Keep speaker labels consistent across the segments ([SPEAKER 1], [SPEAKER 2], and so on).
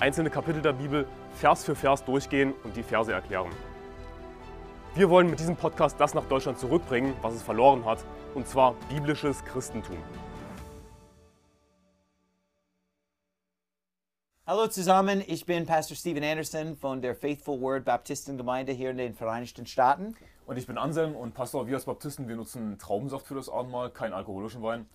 [SPEAKER 1] einzelne Kapitel der Bibel Vers für Vers durchgehen und die Verse erklären. Wir wollen mit diesem Podcast das nach Deutschland zurückbringen, was es verloren hat, und zwar biblisches Christentum.
[SPEAKER 2] Hallo zusammen, ich bin Pastor Steven Anderson von der Faithful Word Baptistengemeinde hier in den Vereinigten Staaten.
[SPEAKER 1] Und ich bin Anselm und Pastor, wir als Baptisten, wir nutzen Traubensaft für das Abendmahl, keinen alkoholischen Wein.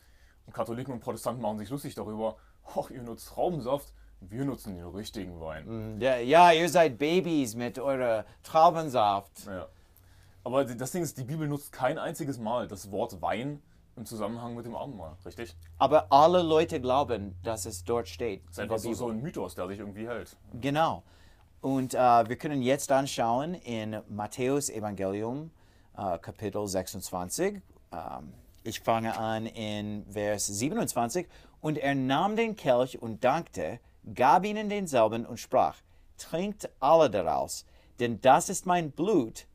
[SPEAKER 1] Und Katholiken und Protestanten machen sich lustig darüber. Ach, ihr nutzt Traubensaft, wir nutzen den richtigen Wein.
[SPEAKER 2] Ja, ja, ihr seid Babys mit eurer Traubensaft.
[SPEAKER 1] Ja. Aber das Ding ist, die Bibel nutzt kein einziges Mal das Wort Wein im Zusammenhang mit dem Abendmahl, richtig?
[SPEAKER 2] Aber alle Leute glauben, dass es dort steht.
[SPEAKER 1] Das ist einfach so, so ein Mythos, der sich irgendwie hält.
[SPEAKER 2] Genau. Und äh, wir können jetzt anschauen in Matthäus Evangelium, äh, Kapitel 26. Ähm, ich fange an in Vers 27. Und er nahm den Kelch und dankte, gab ihnen denselben und sprach, trinkt alle daraus, denn das ist mein Blut,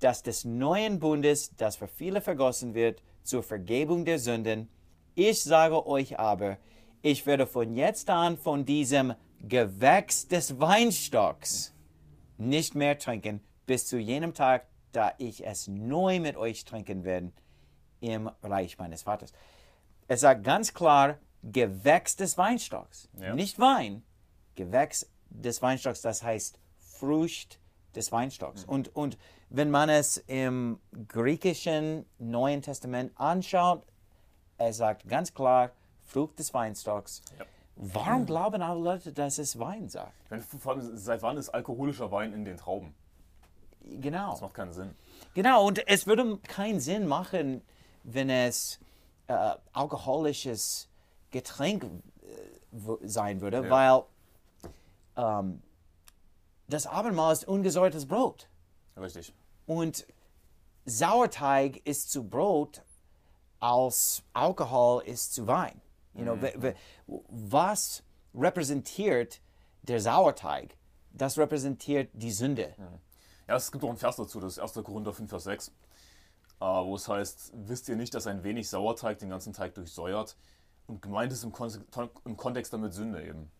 [SPEAKER 2] das des neuen Bundes, das für viele vergossen wird, zur Vergebung der Sünden. Ich sage euch aber, ich werde von jetzt an von diesem Gewächs des Weinstocks nicht mehr trinken, bis zu jenem Tag, da ich es neu mit euch trinken werde im Reich meines Vaters. Es sagt ganz klar, Gewächs des Weinstocks,
[SPEAKER 1] Ja.
[SPEAKER 2] nicht Wein. Gewächs des Weinstocks, das heißt Frucht des Weinstocks. Und, und wenn man es im griechischen Neuen Testament anschaut, er sagt ganz klar, Frucht des Weinstocks.
[SPEAKER 1] Ja.
[SPEAKER 2] Warum glauben alle Leute, dass es Wein sagt?
[SPEAKER 1] Meine, vor allem, seit wann ist alkoholischer Wein in den Trauben?
[SPEAKER 2] Genau.
[SPEAKER 1] Das macht keinen Sinn.
[SPEAKER 2] Genau, und es würde keinen Sinn machen, wenn es äh, alkoholisches Getränk äh, sein würde,
[SPEAKER 1] Ja.
[SPEAKER 2] weil ähm, das Abendmahl ist ungesäuertes Brot.
[SPEAKER 1] Richtig.
[SPEAKER 2] Und Sauerteig ist zu Brot, als Alkohol ist zu Wein. You know, we- was repräsentiert der Sauerteig? Das repräsentiert die Sünde.
[SPEAKER 1] Ja, es gibt auch einen Vers dazu, das ist 1. Korinther 5, Vers 6, äh, wo es heißt, wisst ihr nicht, dass ein wenig Sauerteig den ganzen Teig durchsäuert? Und gemeint ist im, Kon im Kontext damit Sünde eben.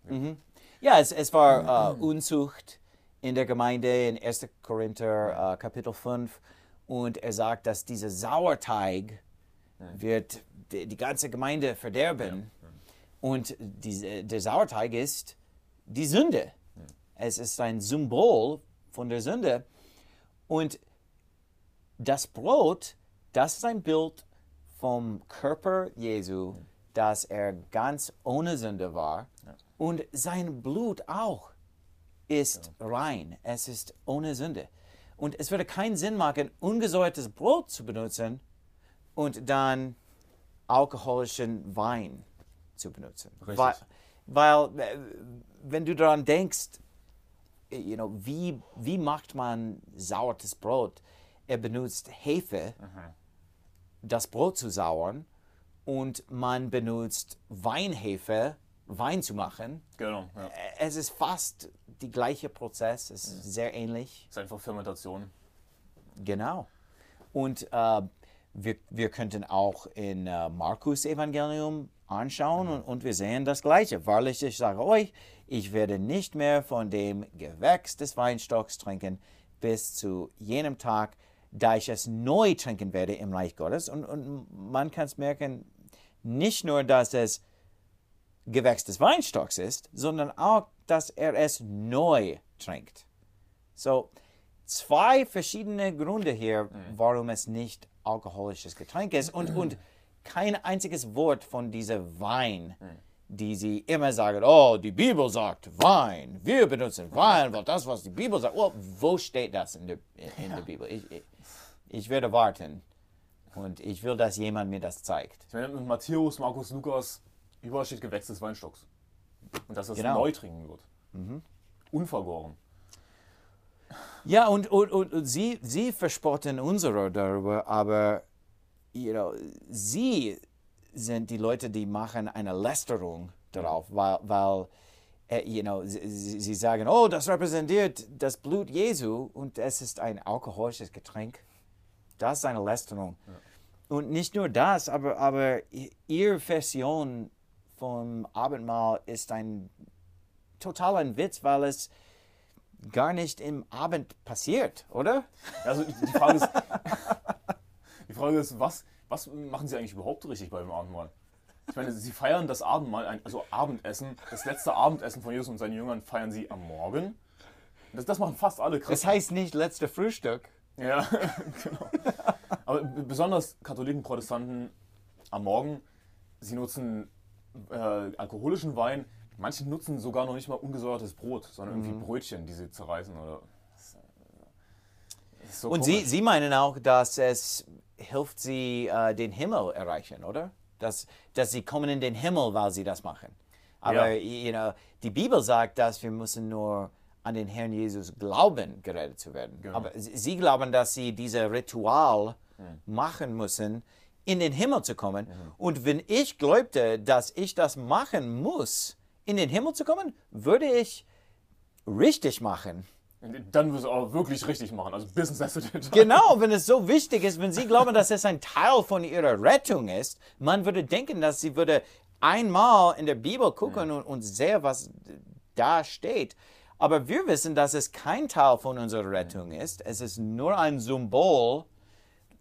[SPEAKER 2] Ja, es, es war äh, Unzucht in der Gemeinde in 1. Korinther äh, Kapitel 5 und er sagt, dass dieser Sauerteig wird die, die ganze Gemeinde verderben. Und diese, der Sauerteig ist die Sünde. Es ist ein Symbol von der Sünde. Und das Brot, das ist ein Bild vom Körper Jesu, dass er ganz ohne Sünde war. Und sein Blut auch ist rein. Es ist ohne Sünde. Und es würde keinen Sinn machen, ungesäuertes Brot zu benutzen und dann alkoholischen Wein zu benutzen. Weil, weil äh, wenn du daran denkst, you know, wie, wie macht man saures Brot? Er benutzt Hefe, das Brot zu sauern, und man benutzt Weinhefe, Wein zu machen.
[SPEAKER 1] Genau, ja.
[SPEAKER 2] Es ist fast der gleiche Prozess, es ist sehr ähnlich.
[SPEAKER 1] ist einfach Fermentation.
[SPEAKER 2] Genau. Und äh, wir, wir könnten auch in äh, Markus Evangelium anschauen und, und wir sehen das Gleiche. Wahrlich, ich sage euch, ich werde nicht mehr von dem Gewächs des Weinstocks trinken bis zu jenem Tag, da ich es neu trinken werde im Reich Gottes. Und, und man kann es merken, nicht nur, dass es Gewächs des Weinstocks ist, sondern auch, dass er es neu trinkt. So, zwei verschiedene Gründe hier, warum es nicht alkoholisches Getränk ist und, und kein einziges Wort von dieser Wein, die sie immer sagen, oh, die Bibel sagt Wein, wir benutzen Wein, weil das, was die Bibel sagt, well, wo steht das in der, in der Bibel? Ich, ich, ich werde warten und ich will, dass jemand mir das zeigt.
[SPEAKER 1] Ich meine, mit Matthäus, Markus, Lukas, überall steht Gewächs des Weinstocks. Und dass es
[SPEAKER 2] Genau.
[SPEAKER 1] neu trinken wird. Unvergoren.
[SPEAKER 2] Ja, und, und, und, und sie, sie verspotten unsere darüber, aber you know, sie sind die Leute, die machen eine Lästerung darauf, weil, weil äh, you know, sie, sie sagen, oh, das repräsentiert das Blut Jesu und es ist ein alkoholisches Getränk. Das ist eine Lästerung. Ja. Und nicht nur das, aber, aber ihre Version vom Abendmahl ist ein totaler Witz, weil es gar nicht im Abend passiert, oder?
[SPEAKER 1] Also die Frage ist, die Frage ist was, was machen Sie eigentlich überhaupt richtig beim Abendmahl? Ich meine, Sie feiern das Abendmahl, also Abendessen, das letzte Abendessen von Jesus und seinen Jüngern feiern Sie am Morgen. Das, das machen fast alle
[SPEAKER 2] Christen. Das heißt nicht letzte Frühstück.
[SPEAKER 1] Ja, genau. Aber besonders Katholiken, Protestanten am Morgen, sie nutzen äh, alkoholischen Wein. Manche nutzen sogar noch nicht mal ungesäuertes Brot, sondern irgendwie mhm. Brötchen, die sie zerreißen. Oder,
[SPEAKER 2] so Und sie, sie meinen auch, dass es hilft sie äh, den Himmel erreichen, oder? Dass, dass sie kommen in den Himmel, weil sie das machen. Aber ja. you know, die Bibel sagt, dass wir müssen nur an den Herrn Jesus glauben, gerettet zu werden. Genau. Aber sie glauben, dass sie dieses Ritual mhm. machen müssen, in den Himmel zu kommen. Mhm. Und wenn ich glaubte, dass ich das machen muss, in den Himmel zu kommen, würde ich richtig machen.
[SPEAKER 1] Dann wirst du auch wirklich richtig machen, also Business as
[SPEAKER 2] usual. Genau, wenn es so wichtig ist, wenn Sie glauben, dass es ein Teil von Ihrer Rettung ist, man würde denken, dass Sie würde einmal in der Bibel gucken mhm. und, und sehen, was da steht. Aber wir wissen, dass es kein Teil von unserer Rettung ist. Es ist nur ein Symbol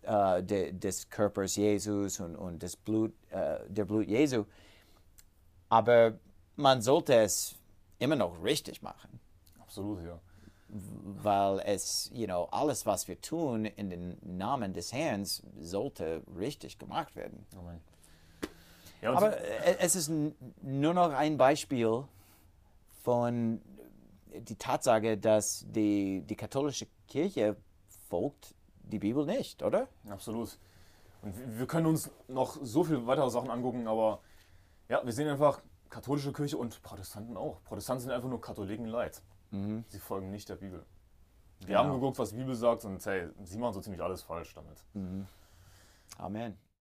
[SPEAKER 2] äh, de, des Körpers Jesus und, und des Blut, äh, der Blut Jesu. Aber man sollte es immer noch richtig machen.
[SPEAKER 1] Absolut, ja.
[SPEAKER 2] Weil es, you know, alles, was wir tun in den Namen des Herrn, sollte richtig gemacht werden. Amen. Ja, Aber es ist nur noch ein Beispiel von die Tatsache, dass die, die katholische Kirche folgt die Bibel nicht, oder?
[SPEAKER 1] Absolut. Und wir können uns noch so viele weitere Sachen angucken, aber ja, wir sehen einfach katholische Kirche und Protestanten auch. Protestanten sind einfach nur Katholiken leid. Mhm. Sie folgen nicht der Bibel. Wir genau. haben geguckt, was die Bibel sagt und hey, sie machen so ziemlich alles falsch damit.
[SPEAKER 2] Mhm. Amen.